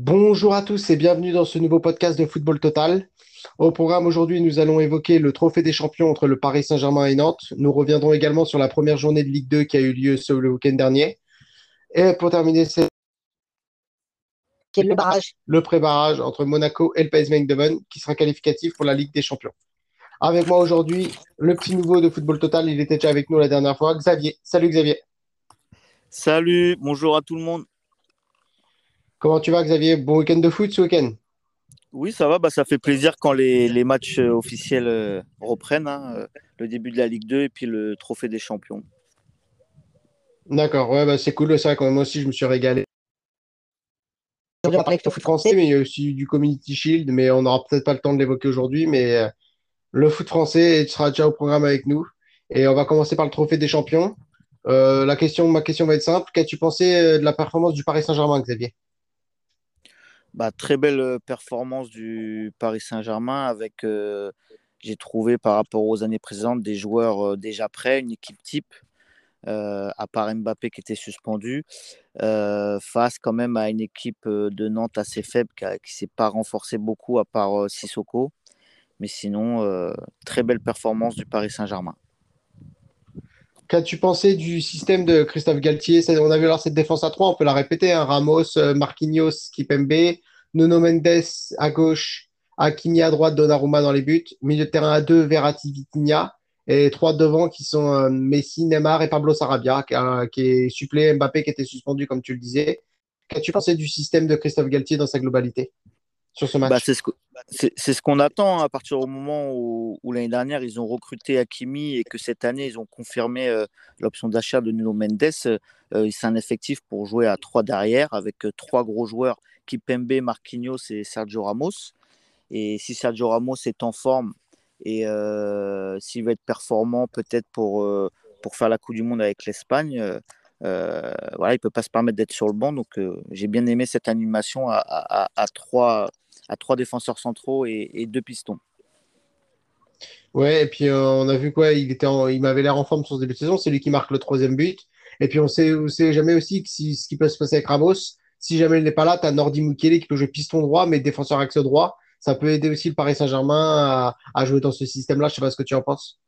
Bonjour à tous et bienvenue dans ce nouveau podcast de Football Total. Au programme aujourd'hui, nous allons évoquer le Trophée des Champions entre le Paris Saint-Germain et Nantes. Nous reviendrons également sur la première journée de Ligue 2 qui a eu lieu ce le week-end dernier. Et pour terminer, c'est le barrage. Le pré-barrage entre Monaco et le PSV Eindhoven qui sera qualificatif pour la Ligue des Champions. Avec moi aujourd'hui, le petit nouveau de Football Total, il était déjà avec nous la dernière fois, Xavier. Salut Xavier. Salut, bonjour à tout le monde. Comment tu vas Xavier? Bon week-end de foot ce week-end? Oui, ça va, bah, ça fait plaisir quand les, matchs euh, officiels euh, reprennent, hein, euh, le début de la Ligue 2 et puis le Trophée des Champions. D'accord, ouais, bah, c'est cool, c'est vrai quand moi aussi je me suis régalé. On va parler foot français, mais il y a aussi du Community Shield, mais on n'aura peut-être pas le temps de l'évoquer aujourd'hui, mais le foot français sera déjà au programme avec nous. Et on va commencer par le Trophée des Champions. la question, ma question va être simple. Qu'as-tu pensé de la performance du Paris Saint-Germain, Xavier? Bah, très belle performance du Paris Saint-Germain avec, j'ai trouvé par rapport aux années précédentes, des joueurs déjà prêts, une équipe type, à part Mbappé qui était suspendu, face quand même à une équipe de Nantes assez faible qui ne s'est pas renforcée beaucoup à part Sissoko. Mais sinon, très belle performance du Paris Saint-Germain. Qu'as-tu pensé du système de Christophe Galtier? On a vu alors cette défense à trois, on peut la répéter hein. Ramos, Marquinhos, Kipembe, Nuno Mendes à gauche, Hakimi à droite, Donnarumma dans les buts, milieu de terrain à deux, Verratti, Vitinha, et trois devant qui sont euh, Messi, Neymar et Pablo Sarabia, qui, est supplé Mbappé qui était suspendu, comme tu le disais. Qu'as-tu pensé du système de Christophe Galtier dans sa globalité? Sur ce bah, C'est ce qu'on attend hein, à partir du moment où, l'année dernière ils ont recruté Hakimi et que cette année ils ont confirmé euh, l'option d'achat de Nuno Mendes. Euh, c'est un effectif pour jouer à trois derrière avec trois gros joueurs Kipembe, Marquinhos et Sergio Ramos. Et si Sergio Ramos est en forme et euh, s'il va être performant peut-être pour, euh, pour faire la Coupe du Monde avec l'Espagne, euh, voilà, il ne peut pas se permettre d'être sur le banc. Donc j'ai bien aimé cette animation à, à, trois, à trois défenseurs centraux et, deux pistons. Ouais, et puis on a vu quoi, il, était il m'avait l'air en forme sur ce début de saison, c'est lui qui marque le troisième but. Et puis on sait, on sait jamais aussi que si, ce qui peut se passer avec Ramos, si jamais il n'est pas là, tu as Nordi Mukele qui peut jouer piston droit, mais défenseur axe droit. Ça peut aider aussi le Paris Saint-Germain à, jouer dans ce système-là. Je ne sais pas ce que tu en penses.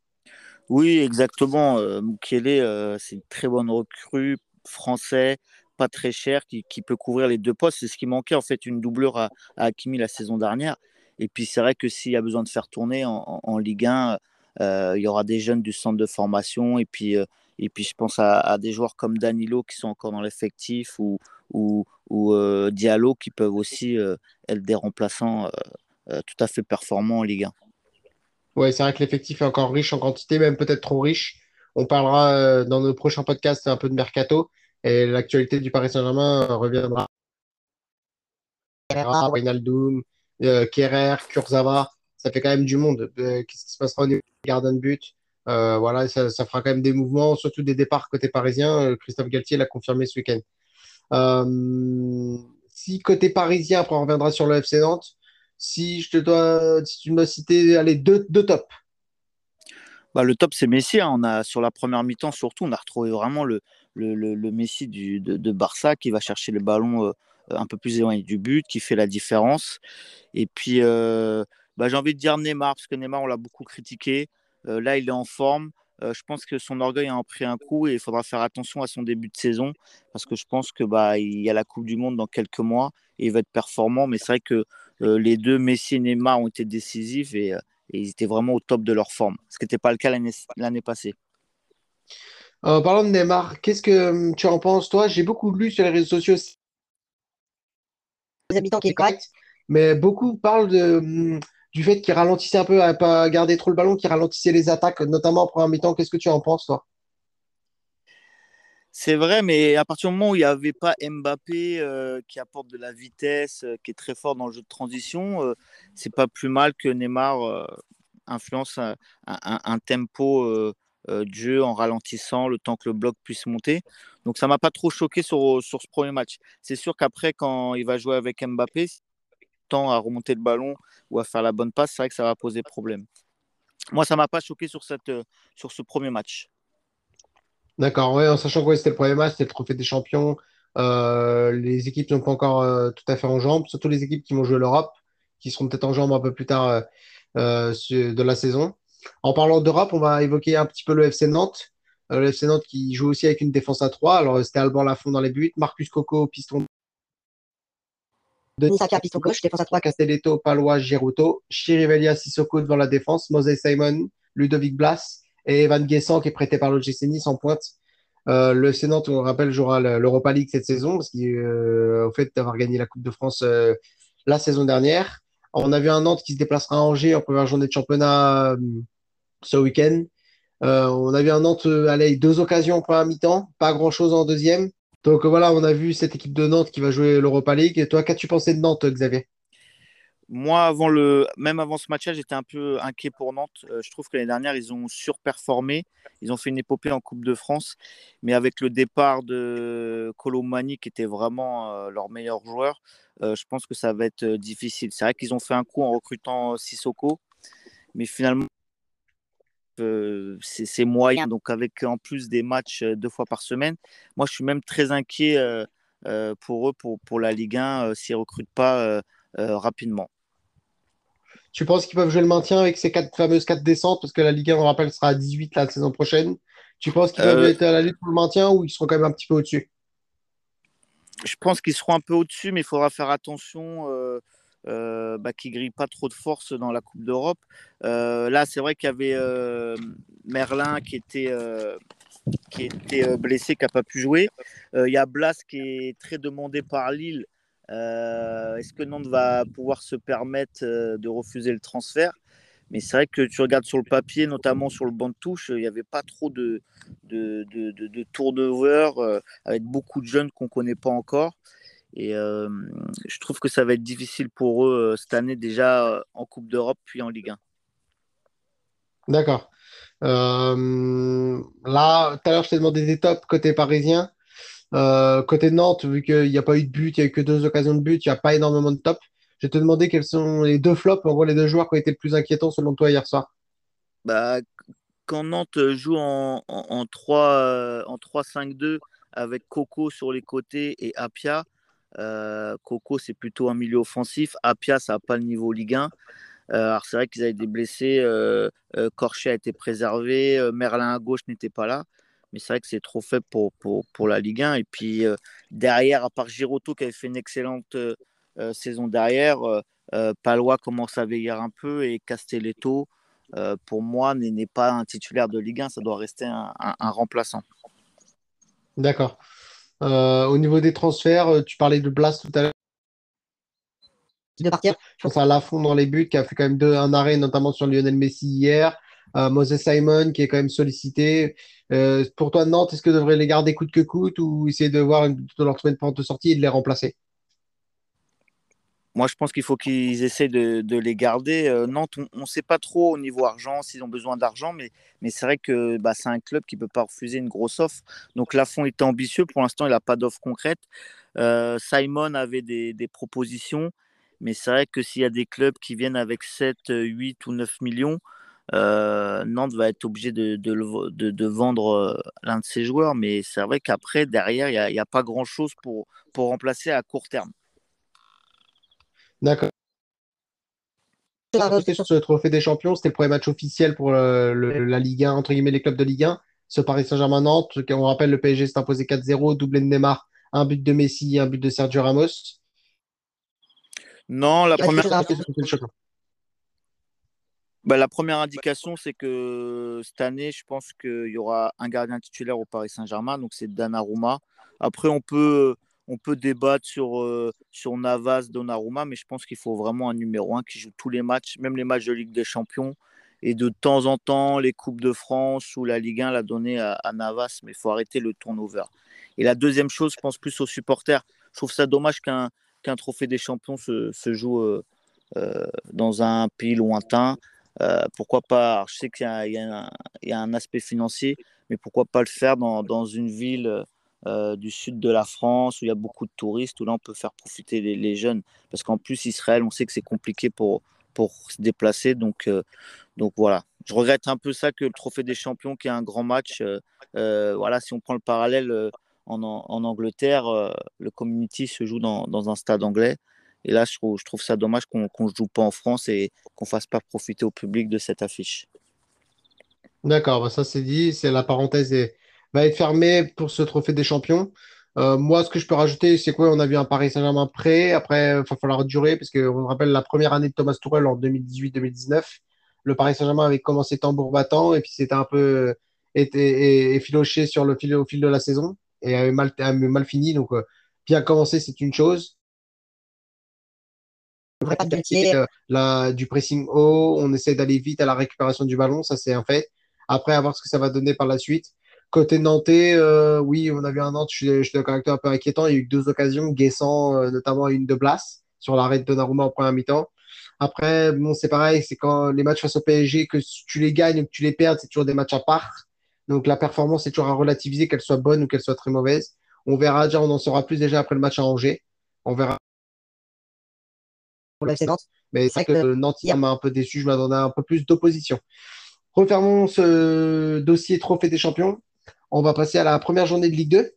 Oui, exactement. Euh, Mukele, euh, c'est une très bonne recrue, français, pas très cher, qui, peut couvrir les deux postes. C'est ce qui manquait, en fait, une doubleur à, à Hakimi la saison dernière. Et puis, c'est vrai que s'il y a besoin de faire tourner en, Ligue 1, euh, il y aura des jeunes du centre de formation. Et puis, et puis je pense à, des joueurs comme Danilo qui sont encore dans l'effectif ou, ou, euh, Diallo qui peuvent aussi euh, être des remplaçants euh, tout à fait performants en Ligue 1. Oui, c'est vrai que l'effectif est encore riche en quantité, même peut-être trop riche. On parlera dans nos prochains podcasts un peu de mercato et l'actualité du Paris Saint-Germain reviendra. Wijnaldum, Kerrer, Kurzawa, ça fait quand même du monde. Qu'est-ce qui se passera au niveau des gardiens de but? Euh, voilà, ça, fera quand même des mouvements, surtout des départs côté parisien. Euh, Christophe Galtier l'a confirmé ce week-end. Euh, si côté parisien, après on reviendra sur le FC Nantes, si je te dois, si tu me dois citer allez, deux, deux tops. Bah, le top, c'est Messi. Hein. On a, sur la première mi-temps, surtout, on a retrouvé vraiment le, le, le, Messi du, de, Barça qui va chercher le ballon un peu plus éloigné du but, qui fait la différence. Et puis, bah, j'ai envie de dire Neymar, parce que Neymar, on l'a beaucoup critiqué. Euh, là, il est en forme. Euh, je pense que son orgueil a pris un coup et il faudra faire attention à son début de saison parce que je pense que bah il y a la Coupe du Monde dans quelques mois et il va être performant. Mais c'est vrai que euh, les deux Messi et Neymar ont été décisifs et, ils étaient vraiment au top de leur forme, ce qui n'était pas le cas l'année passée. En parlant de Neymar, qu'est-ce que hum, tu en penses? Toi J'ai beaucoup lu sur les réseaux sociaux. Les habitants qui est correct. Mais beaucoup parlent de hum, du fait qu'il ralentissait un peu à pas garder trop le ballon, qu'il ralentissait les attaques, notamment en première mi-temps. Qu'est-ce que tu en penses, toi? C'est vrai, mais à partir du moment où il n'y avait pas Mbappé euh, qui apporte de la vitesse, euh, qui est très fort dans le jeu de transition, euh, c'est pas plus mal que Neymar influence un, tempo jeu en ralentissant le temps que le bloc puisse monter. Donc ça m'a pas trop choqué sur, sur ce premier match. C'est sûr qu'après, quand il va jouer avec Mbappé, temps à remonter le ballon ou à faire la bonne passe, c'est vrai que ça va poser problème. Moi, ça m'a pas choqué sur, cette, euh, sur ce premier match. D'accord, ouais, en sachant que c'était le premier match, c'était le trophée des champions. les équipes ne sont pas encore tout à fait en jambes, surtout les équipes qui vont jouer l'Europe, qui seront peut-être en jambes un peu plus tard de la saison. En parlant d'Europe, on va évoquer un petit peu le FC Nantes. le FC Nantes qui joue aussi avec une défense à 3. Alors, c'était Alban Lafont dans les buts, Marcus Coco, piston Denis Saka, piston gauche, défense à 3. Castelletto, Palois, Giroto, Chirivelia, Sissoko devant la défense, Moses Simon, Ludovic Blas et Evan Guessant qui est prêté par l'OGC Nice en pointe. Euh, le Sénat, on rappelle, jouera l'Europa League cette saison parce qu'au euh, fait d'avoir gagné la Coupe de France euh, la saison dernière. On a vu un Nantes qui se déplacera à Angers en première journée de championnat ce week-end. on a vu un Nantes aller deux occasions en première mi-temps, pas grand-chose en deuxième. Donc voilà, on a vu cette équipe de Nantes qui va jouer l'Europa League. Et toi, qu'as-tu pensé de Nantes, Xavier? Moi, avant le, même avant ce match-là, j'étais un peu inquiet pour Nantes. Euh, je trouve que l'année dernière, ils ont surperformé. Ils ont fait une épopée en Coupe de France. Mais avec le départ de Colomani, qui était vraiment euh, leur meilleur joueur, euh, je pense que ça va être difficile. C'est vrai qu'ils ont fait un coup en recrutant Sissoko. Mais finalement, c'est moyen. Donc, avec en plus des matchs deux fois par semaine, moi, je suis même très inquiet pour eux, pour, pour la Ligue 1, s'ils ne recrutent pas rapidement. Tu penses qu'ils peuvent jouer le maintien avec ces quatre fameuses quatre descentes? Parce que la Ligue 1, on rappelle, sera à 18 la saison prochaine. Tu penses qu'ils peuvent euh, être à la lutte pour le maintien ou ils seront quand même un petit peu au-dessus? Je pense qu'ils seront un peu au-dessus, mais il faudra faire attention euh, euh, bah, qu'ils ne grillent pas trop de force dans la Coupe d'Europe. là, c'est vrai qu'il y avait Merlin qui était, qui était blessé, qui n'a pas pu jouer. Il y a Blas qui est très demandé par Lille. Euh, est-ce que Nantes va pouvoir se permettre euh, de refuser le transfert? Mais c'est vrai que tu regardes sur le papier, notamment sur le banc de touche, il n'y avait pas trop de, de, de, de, euh, avec beaucoup de jeunes qu'on ne connaît pas encore. Et je trouve que ça va être difficile pour eux cette année déjà en Coupe d'Europe puis en Ligue 1. D'accord. là, tout à l'heure, je t'ai demandé des tops côté parisien. Euh, côté Nantes, vu qu'il n'y a pas eu de but, il n'y a eu que deux occasions de but, il n'y a pas énormément de top. Je vais te demander quels sont les deux flops, en gros les deux joueurs qui ont été le plus inquiétants selon toi hier soir. Bah, quand Nantes joue en, en, 3, en 3-5-2 avec Coco sur les côtés et Apia, euh, Coco c'est plutôt un milieu offensif, Apia ça n'a pas le niveau Ligue 1. Euh, alors c'est vrai qu'ils avaient des blessés, Corchet a été préservé, Merlin à gauche n'était pas là mais c'est vrai que c'est trop faible pour, pour, pour, la Ligue 1. Et puis euh, derrière, à part Giroto qui avait fait une excellente euh, euh, saison derrière, Palois commence à veiller un peu et Castelletto, pour moi, n'est pas un titulaire de Ligue 1, ça doit rester un, un, remplaçant. D'accord. au niveau des transferts, tu parlais de Blas tout à l'heure. De partir. Je pense à Lafont dans les buts, qui a fait quand même deux, un arrêt, notamment sur Lionel Messi hier. Moses Simon, qui est quand même sollicité. Euh, pour toi, Nantes, est-ce que devrait les garder coûte que coûte ou essayer de voir une, leur trouver une pente de sortie et de les remplacer? Moi, je pense qu'il faut qu'ils essaient de, les garder. Euh, Nantes, on ne sait pas trop au niveau argent s'ils ont besoin d'argent, mais, c'est vrai que bah, c'est un club qui ne peut pas refuser une grosse offre. Donc Lafont était ambitieux. Pour l'instant, il n'a pas d'offre concrète. Euh, Simon avait des, des propositions, mais c'est vrai que s'il y a des clubs qui viennent avec 7, 8 ou 9 millions, euh, Nantes va être obligé de, de, vendre euh, l'un de ses joueurs, mais c'est vrai qu'après, derrière, il n'y a, pas grand-chose pour, pour remplacer à court terme. D'accord. Sur ce trophée des champions, c'était le premier match officiel pour la Ligue 1, entre guillemets, les clubs de Ligue 1. Ce Paris Saint-Germain-Nantes, on rappelle, le PSG s'est imposé 4-0, doublé de Neymar, un but de Messi, un but de Sergio Ramos. Non, la première. Bah, la première indication, c'est que cette année, je pense qu'il y aura un gardien titulaire au Paris Saint-Germain, donc c'est Donnarumma. Après, on peut, on peut débattre sur, euh, sur Navas, Donnarumma, mais je pense qu'il faut vraiment un numéro un qui joue tous les matchs, même les matchs de Ligue des Champions. Et de temps en temps, les Coupes de France ou la Ligue 1 l'a donné à, Navas, mais il faut arrêter le turnover. Et la deuxième chose, je pense plus aux supporters. Je trouve ça dommage qu'un qu'un trophée des champions se, se joue euh, euh, dans un pays lointain. Euh, pourquoi pas Je sais qu'il y, a un aspect financier, mais pourquoi pas le faire dans, dans une ville euh, du sud de la France où il y a beaucoup de touristes, où là on peut faire profiter les, jeunes. Parce qu'en plus, Israël, on sait que c'est compliqué pour, pour se déplacer. Donc, euh, donc voilà. Je regrette un peu ça que le Trophée des Champions, qui est un grand match, voilà, si on prend le parallèle en, en Angleterre, le community se joue dans, dans, un stade anglais. Et là, je trouve, ça dommage qu'on ne joue pas en France et qu'on ne fasse pas profiter au public de cette affiche. D'accord, bah ça c'est dit, c'est la parenthèse est- va être fermée pour ce trophée des champions. Euh, moi, ce que je peux rajouter, c'est quoi? On a vu un Paris Saint-Germain prêt. Après, il va falloir durer parce qu'on rappelle la première année de Thomas Tuchel en 2018-2019. Le Paris Saint-Germain avait commencé tambour battant et puis c'était un peu effiloché sur le fil, au fil de la saison et avait mal, avait mal fini. Donc, euh, bien commencer, c'est une chose. Euh, la, du pressing haut, on essaie d'aller vite à la récupération du ballon, ça c'est un fait. Après, à voir ce que ça va donner par la suite. Côté Nantais, euh, oui, on a vu un Nantes, je suis, je suis d'accord un peu inquiétant. Il y a eu deux occasions, Guessant, euh, notamment une de Blas sur l'arrêt de Donnarumma en première mi-temps. Après, bon, c'est pareil, c'est quand les matchs face au PSG, que tu les gagnes ou que tu les perds, c'est toujours des matchs à part. Donc la performance est toujours à relativiser, qu'elle soit bonne ou qu'elle soit très mauvaise. On verra déjà, on en saura plus déjà après le match à Angers. On verra. Pour le FC Nantes. Mais c'est vrai que Nantes m'a un peu déçu, je m'attendais à un peu plus d'opposition. Refermons ce dossier Trophée des Champions. On va passer à la première journée de Ligue 2.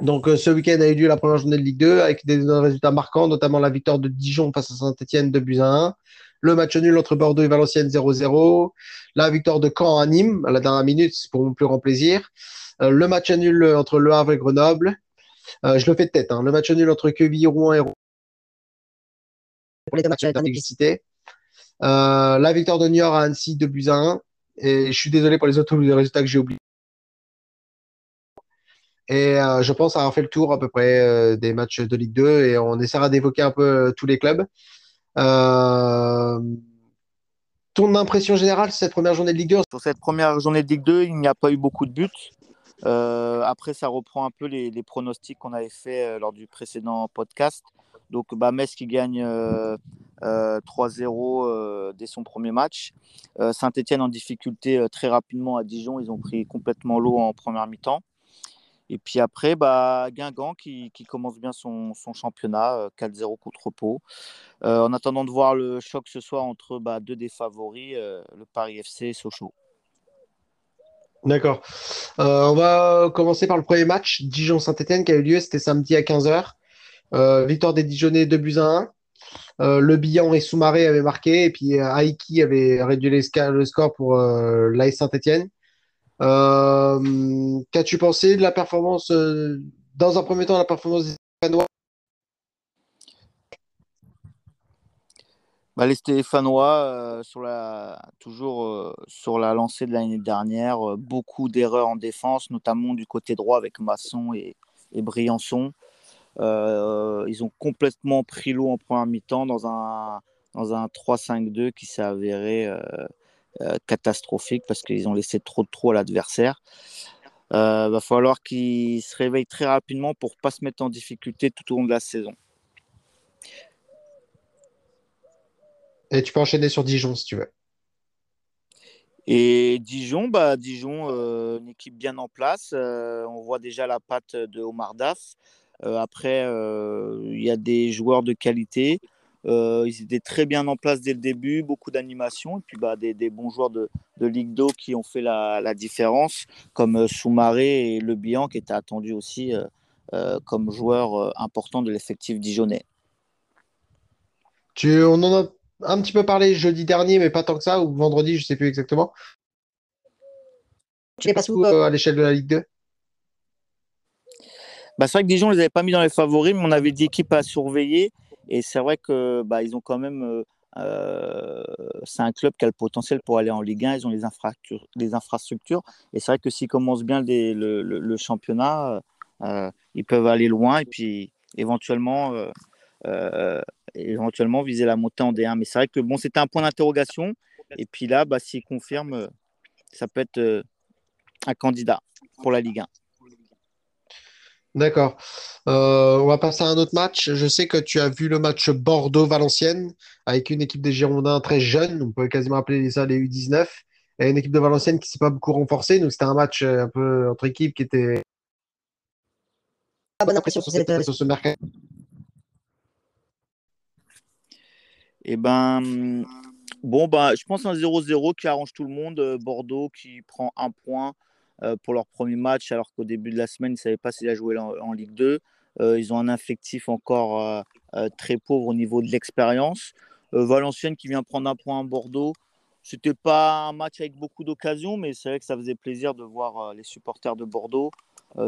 Donc, euh, ce week-end a eu lieu la première journée de Ligue 2 avec des résultats marquants, notamment la victoire de Dijon face à Saint-Etienne de buts à 1, le match nul entre Bordeaux et Valenciennes 0-0, la victoire de Caen à Nîmes à la dernière minute, pour mon plus grand plaisir, euh, le match nul entre Le Havre et Grenoble, euh, je le fais de tête, hein, le match nul entre Quevilly, Rouen et Rouen. Pour les deux matchs, euh, la victoire de Niort à Annecy 2 buts à 1. Et je suis désolé pour les autres résultats que j'ai oubliés. Et euh, je pense avoir fait le tour à peu près euh, des matchs de Ligue 2 et on essaiera d'évoquer un peu euh, tous les clubs. Euh, ton impression générale sur cette première journée de Ligue 2 Sur cette première journée de Ligue 2, il n'y a pas eu beaucoup de buts. Euh, après, ça reprend un peu les, les pronostics qu'on avait fait lors du précédent podcast. Donc, bah, Metz qui gagne 3-0 dès son premier match. Saint-Etienne en difficulté très rapidement à Dijon. Ils ont pris complètement l'eau en première mi-temps. Et puis après, bah, Guingamp qui, commence bien son, championnat, 4-0 contre Pau. Euh, en attendant de voir le choc ce soir entre bah, deux des favoris, euh, le Paris FC et Sochaux. D'accord. Euh, on va commencer par le premier match, Dijon-Saint-Etienne, qui a eu lieu, c'était samedi à 15h. Victoire des Dijonais 2 buts à 1. le Billan et Soumaré avaient marqué, et puis Aiki avait réduit le score pour l'AS Saint-Etienne. Euh, Qu'as-tu pensé de la performance, euh, dans un premier temps, la performance des Stéphanois bah, Les Stéphanois, euh, toujours euh, sur la lancée de l'année dernière, euh, beaucoup d'erreurs en défense, notamment du côté droit avec Masson et Briançon. Euh, ils ont complètement pris l'eau en première mi-temps dans un, dans un 3-5-2 qui s'est avéré euh, catastrophique parce qu'ils ont laissé trop de trous à l'adversaire. Il euh, va falloir qu'ils se réveillent très rapidement pour pas se mettre en difficulté tout au long de la saison. Et tu peux enchaîner sur Dijon si tu veux. Et Dijon, bah, Dijon, euh, une équipe bien en place. Euh, on voit déjà la patte de Omar Daf. Euh, après, il euh, y a des joueurs de qualité. Euh, ils étaient très bien en place dès le début, beaucoup d'animation, et puis bah, des, des, bons joueurs de, de Ligue 2 qui ont fait la, la différence, comme Soumaré et Le Bihan, qui étaient attendus aussi euh, euh comme joueurs euh, importants de l'effectif dijonnais. Tu, on en a un petit peu parlé jeudi dernier, mais pas tant que ça, ou vendredi, je ne sais plus exactement. Tu les passes où à l'échelle de la Ligue 2 bah, C'est vrai que Dijon, on les avait pas mis dans les favoris, mais on avait dit équipes à surveiller. Et c'est vrai que bah, ils ont quand même. Euh, c'est un club qui a le potentiel pour aller en Ligue 1. Ils ont les, infrastructures. Et c'est vrai que s'ils commencent bien le, championnat, euh, ils peuvent aller loin et puis éventuellement, euh, euh éventuellement viser la montée en D1. Mais c'est vrai que bon, c'était un point d'interrogation. Et puis là, bah, s'ils confirment, ça peut être euh, un candidat pour la Ligue 1. D'accord. Euh, on va passer à un autre match. Je sais que tu as vu le match Bordeaux-Valenciennes avec une équipe des Girondins très jeune, on peut quasiment appeler ça les U19, et une équipe de Valenciennes qui ne s'est pas beaucoup renforcée. Donc c'était un match un peu entre équipes qui était. Ah, bonne impression sur, cette... sur ce mercato. Eh ben, bon, bah, je pense un 0-0 qui arrange tout le monde. Bordeaux qui prend un point pour leur premier match, alors qu'au début de la semaine, ils ne savaient pas s'ils allaient jouer en, Ligue 2. ils ont un effectif encore très pauvre au niveau de l'expérience. Valenciennes qui vient prendre un point à Bordeaux. C'était pas un match avec beaucoup d'occasions, mais c'est vrai que ça faisait plaisir de voir les supporters de Bordeaux.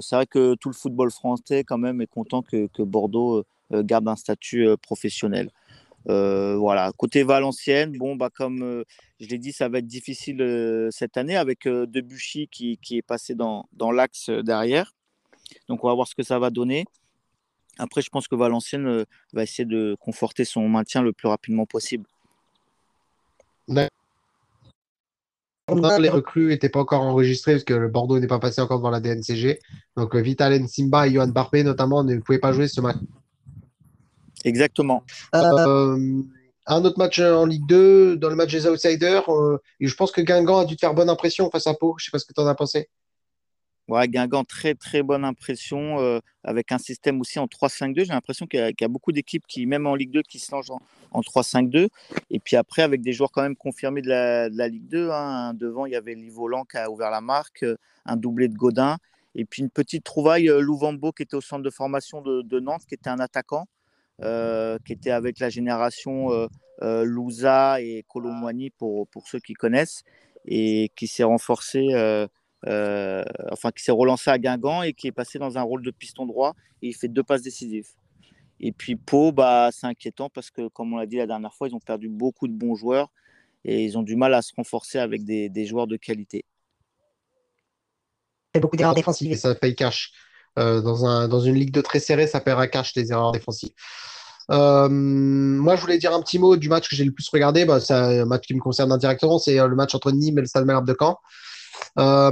c'est vrai que tout le football français, quand même, est content que Bordeaux garde un statut professionnel. Euh, voilà. Côté Valenciennes, bon, bah, comme euh, je l'ai dit, ça va être difficile euh, cette année avec Debuchy qui, qui, est passé dans, dans l'axe derrière. Donc, on va voir ce que ça va donner. Après, je pense que Valenciennes va essayer de conforter son maintien le plus rapidement possible. Les recrues n'étaient pas encore enregistrées parce que le Bordeaux n'est pas passé encore dans la DNCG. Donc, Vital Simba et Johan Barbé, notamment, ne pouvaient pas jouer ce match Exactement. Euh, euh, un autre match en Ligue 2, dans le match des Outsiders, euh, et je pense que Guingamp a dû te faire bonne impression face à Pau. Je ne sais pas ce que tu en as pensé. Ouais, Guingamp, très très bonne impression, avec un système aussi en 3-5-2. J'ai l'impression qu'il y, a beaucoup d'équipes qui, même en Ligue 2, qui se lancent en, 3-5-2. Et puis après, avec des joueurs quand même confirmés de la, Ligue 2. Hein. Devant, il y avait Livolan qui a ouvert la marque, un doublé de Godin. Et puis une petite trouvaille, Louvambo, qui était au centre de formation de, de Nantes, qui était un attaquant. Euh, qui était avec la génération euh, euh, Louza et Colomboigny pour, pour ceux qui connaissent, et qui s'est renforcé, enfin qui s'est relancé à Guingamp et qui est passé dans un rôle de piston droit et il fait deux passes décisives. Et puis Pau, bah, c'est inquiétant parce que, comme on l'a dit la dernière fois, ils ont perdu beaucoup de bons joueurs et ils ont du mal à se renforcer avec des, des joueurs de qualité. fait beaucoup d'erreurs défensives. Et ça paye cash. Euh, dans, un, dans une ligue de très serrée, ça paiera cash les erreurs défensives. Euh, moi, je voulais dire un petit mot du match que j'ai le plus regardé. Bah, c'est un match qui me concerne indirectement. C'est euh, le match entre Nîmes et le Stade Malherbe de Caen.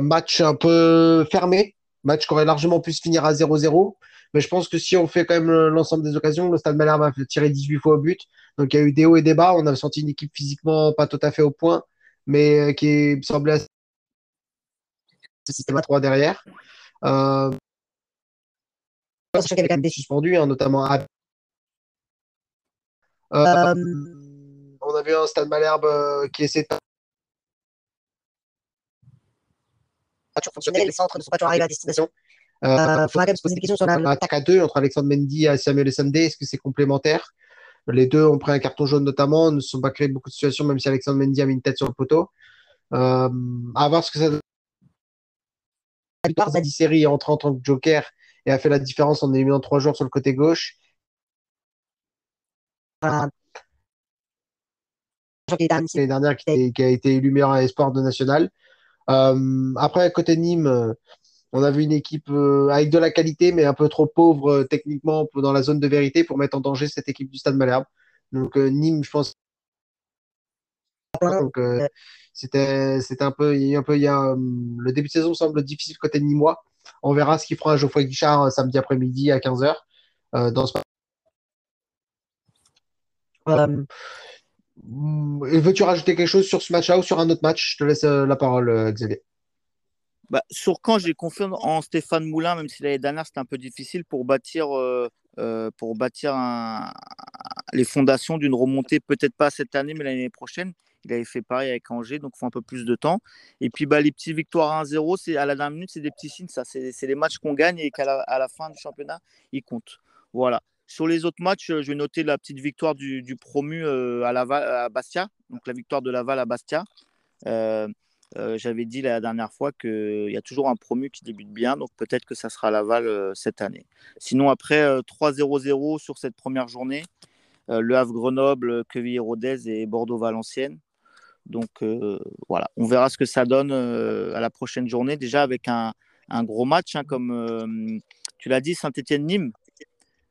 match un peu fermé. Match qui aurait largement pu se finir à 0-0. Mais je pense que si on fait quand même l'ensemble des occasions, le Stade Malherbe a tiré 18 fois au but. Donc il y a eu des hauts et des bas. On a senti une équipe physiquement pas tout à fait au point, mais qui semblait assez système à 3 derrière. Euh, sachant qu'il y avait quand même des suspendus, hein, notamment à... Euh, euh, on a vu un Stade Malherbe euh, qui essaie de fonctionner, les centres ne sont pas toujours arrivés à destination. Il faudra quand même se poser des questions sur l'attaque à deux entre Alexandre Mendy et Samuel Sandé. Est-ce que c'est complémentaire? Les deux ont pris un carton jaune notamment, ne se sont pas créés beaucoup de situations, même si Alexandre Mendy a mis une tête sur le poteau. à voir ce que ça donne. La victoire, série entre en tant que joker et a fait la différence en éliminant trois joueurs sur le côté gauche. L'année dernière, qui, qui, a été élu meilleur espoir de national. Euh, après, côté Nîmes, on a vu une équipe euh, avec de la qualité, mais un peu trop pauvre euh, techniquement dans la zone de vérité pour mettre en danger cette équipe du Stade Malherbe. Donc Nîmes, je pense. Donc c'était un peu, il y a un peu, il y a, le début de saison semble difficile côté Nîmois. On verra ce qu'il fera Geoffroy Guichard euh, samedi après-midi à 15h euh, dans ce euh, Veux-tu rajouter quelque chose sur ce match-là ou sur un autre match? Je te laisse la parole, Xavier. Bah, sur quand j'ai confiance en Stéphane Moulin, même si l'année dernière c'était un peu difficile pour bâtir, pour bâtir les fondations d'une remontée, peut-être pas cette année, mais l'année prochaine. Il avait fait pareil avec Angers, donc il faut un peu plus de temps. Et puis bah, les petits victoires 1-0, c'est à la dernière minute, c'est des petits signes. Ça, c'est les matchs qu'on gagne et qu'à la, fin du championnat, ils comptent. Voilà. Sur les autres matchs, je vais noter la petite victoire du, promu euh, à, à Bastia, donc la victoire de Laval à Bastia. Euh, euh, j'avais dit la dernière fois qu'il y a toujours un promu qui débute bien, donc peut-être que ça sera Laval cette année. Sinon, après 3-0-0 sur cette première journée, Le Havre-Grenoble, Quevilly-Rodez et Bordeaux-Valenciennes. Donc euh, voilà, on verra ce que ça donne euh, à la prochaine journée, déjà avec un, gros match, hein, comme euh, tu l'as dit, Saint-Etienne-Nîmes.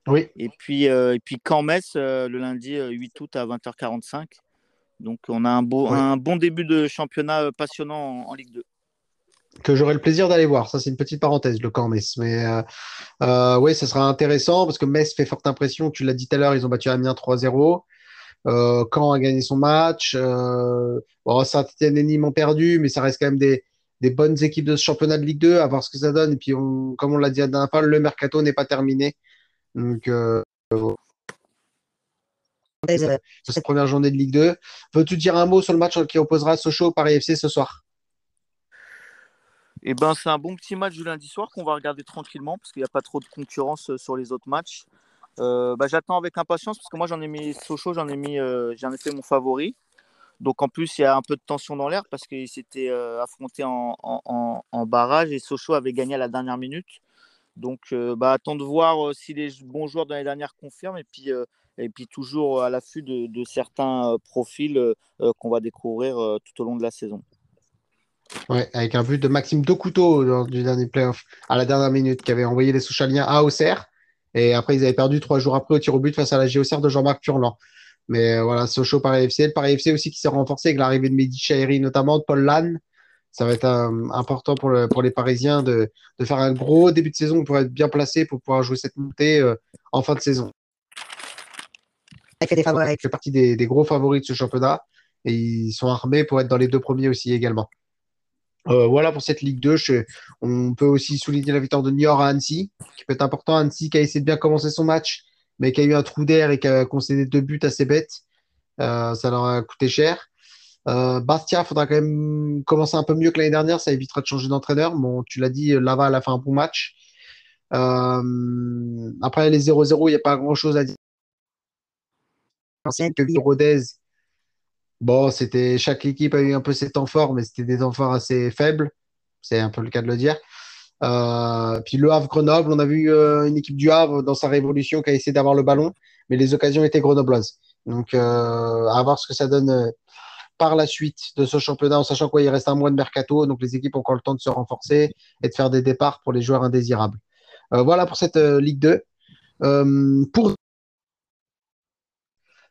Oui. Et puis, et puis Caen-Metz le lundi 8 août à 20h45. Donc on a un, beau, un bon début de championnat passionnant en, Ligue 2 que j'aurai le plaisir d'aller voir. Ça, c'est une petite parenthèse, le camp Metz. Mais oui, ça sera intéressant parce que Metz fait forte impression. Tu l'as dit tout à l'heure, ils ont battu Amiens 3-0. Euh, Caen a gagné son match. Euh, bon, Saint-Etienne et Nîmes ont perdu, mais ça reste quand même des, des, bonnes équipes de ce championnat de Ligue 2, à voir ce que ça donne. Et puis, on, comme on l'a dit à la dernière fois, le mercato n'est pas terminé. Donc, euh, sur cette première journée de Ligue 2. Veux-tu dire un mot sur le match qui opposera Sochaux au Paris FC ce soir? Eh ben, c'est un bon petit match du lundi soir qu'on va regarder tranquillement parce qu'il n'y a pas trop de concurrence euh, sur les autres matchs. Euh, bah, j'attends avec impatience parce que moi j'en ai mis Sochaux, j'en ai mis, euh, j'en ai fait mon favori. Donc en plus il y a un peu de tension dans l'air parce qu'il s'était affronté en, en, barrage et Sochaux avait gagné à la dernière minute. Donc bah, attends de voir si les bons joueurs dans les dernières confirment et puis, et puis toujours à l'affût de, de, certains profils qu'on va découvrir tout au long de la saison. Ouais, avec un but de Maxime Dokuto lors du dernier playoff à la dernière minute, qui avait envoyé les Sochaliens à Auxerre. Et après, ils avaient perdu trois jours après au tir au but face à la Géocère de Jean-Marc Turlan. Mais euh, voilà, Sochaux Paris FC. Le Paris FC aussi qui s'est renforcé avec l'arrivée de Mehdi Chahiri, notamment de Paul Lannes. Ça va être important pour, le, pour les Parisiens de, de, faire un gros début de saison pour être bien placé pour pouvoir jouer cette montée euh, en fin de saison. Il fait, des favoris. fait partie des, des, gros favoris de ce championnat et ils sont armés pour être dans les deux premiers aussi également. Euh, voilà pour cette Ligue 2. on peut aussi souligner la victoire de Niort à Annecy, qui peut être important. Annecy qui a essayé de bien commencer son match, mais qui a eu un trou d'air et qui a concédé deux buts assez bêtes. Euh, ça leur a coûté cher. Euh, Bastia, faudra quand même commencer un peu mieux que l'année dernière. Ça évitera de changer d'entraîneur. Bon, tu l'as dit, Laval a fait un bon match. après les 0-0, il n'y a pas grand-chose à dire. Bon, c'était chaque équipe a eu un peu ses temps forts, mais c'était des temps forts assez faibles. C'est un peu le cas de le dire. Euh, puis le Havre Grenoble, on a vu euh, une équipe du Havre dans sa révolution qui a essayé d'avoir le ballon, mais les occasions étaient grenobloises. Donc, euh, à voir ce que ça donne par la suite de ce championnat, en sachant qu'il reste un mois de mercato, donc les équipes ont encore le temps de se renforcer et de faire des départs pour les joueurs indésirables. voilà pour cette Ligue 2. pour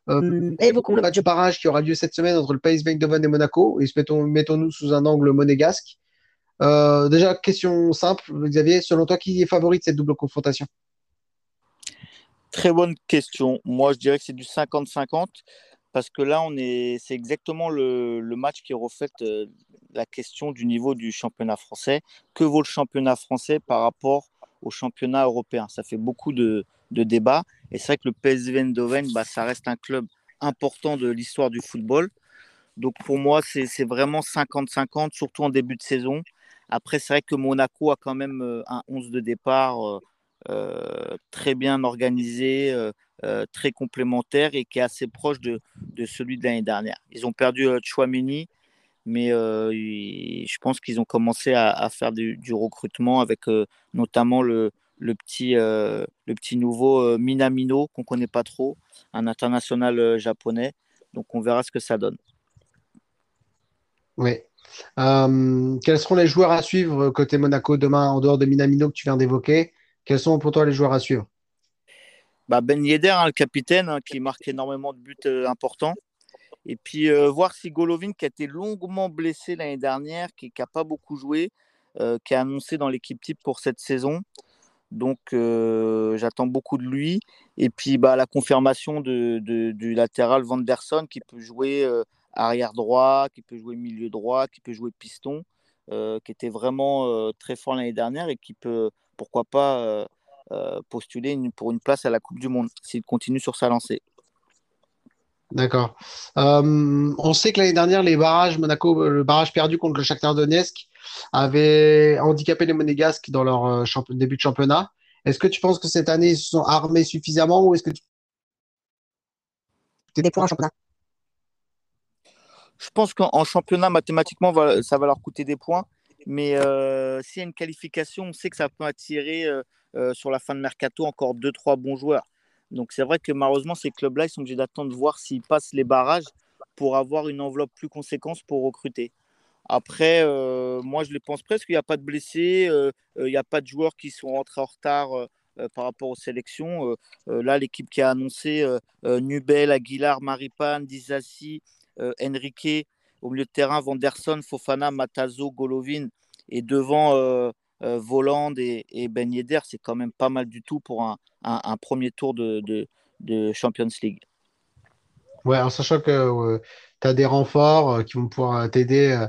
euh, évoquons le match de barrage qui aura lieu cette semaine entre le PSV Eindhoven et Monaco. Et mettons-nous sous un angle monégasque. Euh, déjà, question simple, Xavier, selon toi, qui est favori de cette double confrontation? Très bonne question. Moi, je dirais que c'est du 50-50 parce que là, on est, c'est exactement le, match qui reflète euh, la question du niveau du championnat français. Que vaut le championnat français par rapport au championnat européen? Ça fait beaucoup de, de débats. Et c'est vrai que le PSV Eindhoven, bah, ça reste un club important de l'histoire du football. Donc pour moi, c'est vraiment 50-50, surtout en début de saison. Après, c'est vrai que Monaco a quand même euh, un 11 de départ euh, euh, très bien organisé, très complémentaire et qui est assez proche de, de celui de l'année dernière. Ils ont perdu Chouameni, mais je pense qu'ils ont commencé à, faire du, recrutement avec notamment le, le petit, euh, le petit nouveau euh, Minamino qu'on ne connaît pas trop, un international euh, japonais. Donc on verra ce que ça donne. Oui. quels seront les joueurs à suivre côté Monaco demain en dehors de Minamino que tu viens d'évoquer? Quels sont pour toi les joueurs à suivre? Bah Ben Yedder, hein, le capitaine, hein, qui marque énormément de buts importants. Et puis voir si Golovin, qui a été longuement blessé l'année dernière, qui n'a pas beaucoup joué, qui a annoncé dans l'équipe type pour cette saison, donc, euh, j'attends beaucoup de lui. Et puis, bah, la confirmation de, du latéral Vanderson qui peut jouer euh, arrière droit, qui peut jouer milieu droit, qui peut jouer piston, euh, qui était vraiment très fort l'année dernière et qui peut, pourquoi pas, postuler pour une place à la Coupe du Monde s'il continue sur sa lancée. D'accord. on sait que l'année dernière, les barrages, Monaco, le barrage perdu contre le Shakhtar Donetsk avait handicapé les Monégasques dans leur euh, début de championnat. Est-ce que tu penses que cette année, ils se sont armés suffisamment ou est-ce que tu... des points en championnat Je pense qu'en championnat, mathématiquement, ça va leur coûter des points. Mais euh, s'il y a une qualification, on sait que ça peut attirer euh, sur la fin de mercato encore deux, trois bons joueurs. Donc c'est vrai que malheureusement, ces clubs-là, ils sont obligés d'attendre de voir s'ils passent les barrages pour avoir une enveloppe plus conséquente pour recruter. Après, euh, moi, je les pense presque. Il n'y a pas de blessés, euh, euh, il n'y a pas de joueurs qui sont rentrés en retard par rapport aux sélections. là, l'équipe qui a annoncé Nubel, Aguilar, Maripane, Dizassi, Enrique, au milieu de terrain, Vanderson, Fofana, Matazo, Golovin, et devant Voland et, Ben Yedder, c'est quand même pas mal du tout pour un, premier tour de, de, Champions League. Ouais, en sachant que tu as des renforts qui vont pouvoir t'aider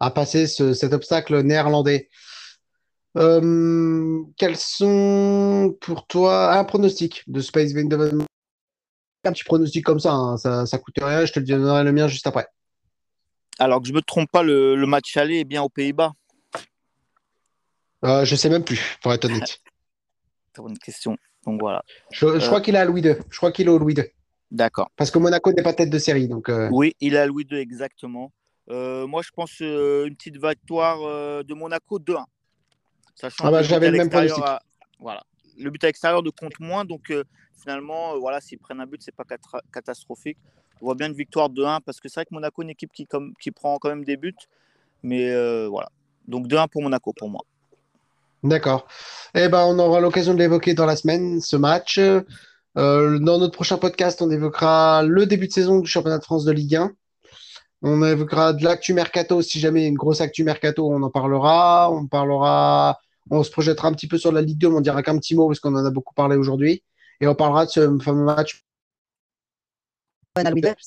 à passer cet obstacle néerlandais. Euh, quels sont pour toi un pronostic de Space Eindhoven Un petit pronostic comme ça, hein, ça, ça coûte rien, je te donnerai le mien juste après. Alors que je ne me trompe pas, le, match aller est bien aux Pays-Bas. Euh, je sais même plus, pour être honnête. Très bonne question. Donc voilà. Je, je Euh. crois qu'il est à Louis II. Je crois qu'il est au Louis II. D'accord. Parce que Monaco n'est pas tête de série. Donc, euh, Oui, il est à Louis II exactement. Euh, moi, je pense euh, une petite victoire euh, de Monaco 2-1. Sachant Ah bah, que le j'avais même pronostic. Voilà. Le but à l'extérieur ne compte moins, donc finalement, voilà, s'ils prennent un but, c'est pas catra- catastrophique. On voit bien une victoire 2-1 parce que c'est vrai que Monaco est une équipe qui, comme, qui prend quand même des buts, mais voilà. Donc 2-1 pour Monaco pour moi. D'accord. Eh ben, on aura l'occasion de l'évoquer dans la semaine, ce match. Dans notre prochain podcast, on évoquera le début de saison du championnat de France de Ligue 1. On évoquera de l'actu mercato. Si jamais il y a une grosse actu mercato, on en parlera. On parlera, on se projettera un petit peu sur la Ligue 2, mais on dira qu'un petit mot parce qu'on en a beaucoup parlé aujourd'hui. Et on parlera de ce fameux match.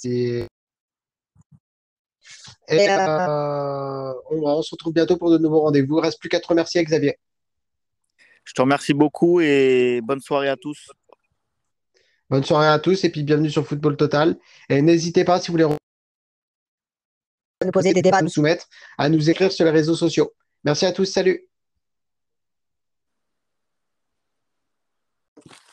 Et, et, euh, on, on se retrouve bientôt pour de nouveaux rendez-vous. Il reste plus qu'à te remercier, Xavier. Je te remercie beaucoup et bonne soirée à tous. Bonne soirée à tous et puis bienvenue sur Football Total. Et n'hésitez pas, si vous voulez nous poser des débats. nous soumettre, à nous écrire sur les réseaux sociaux. Merci à tous, salut.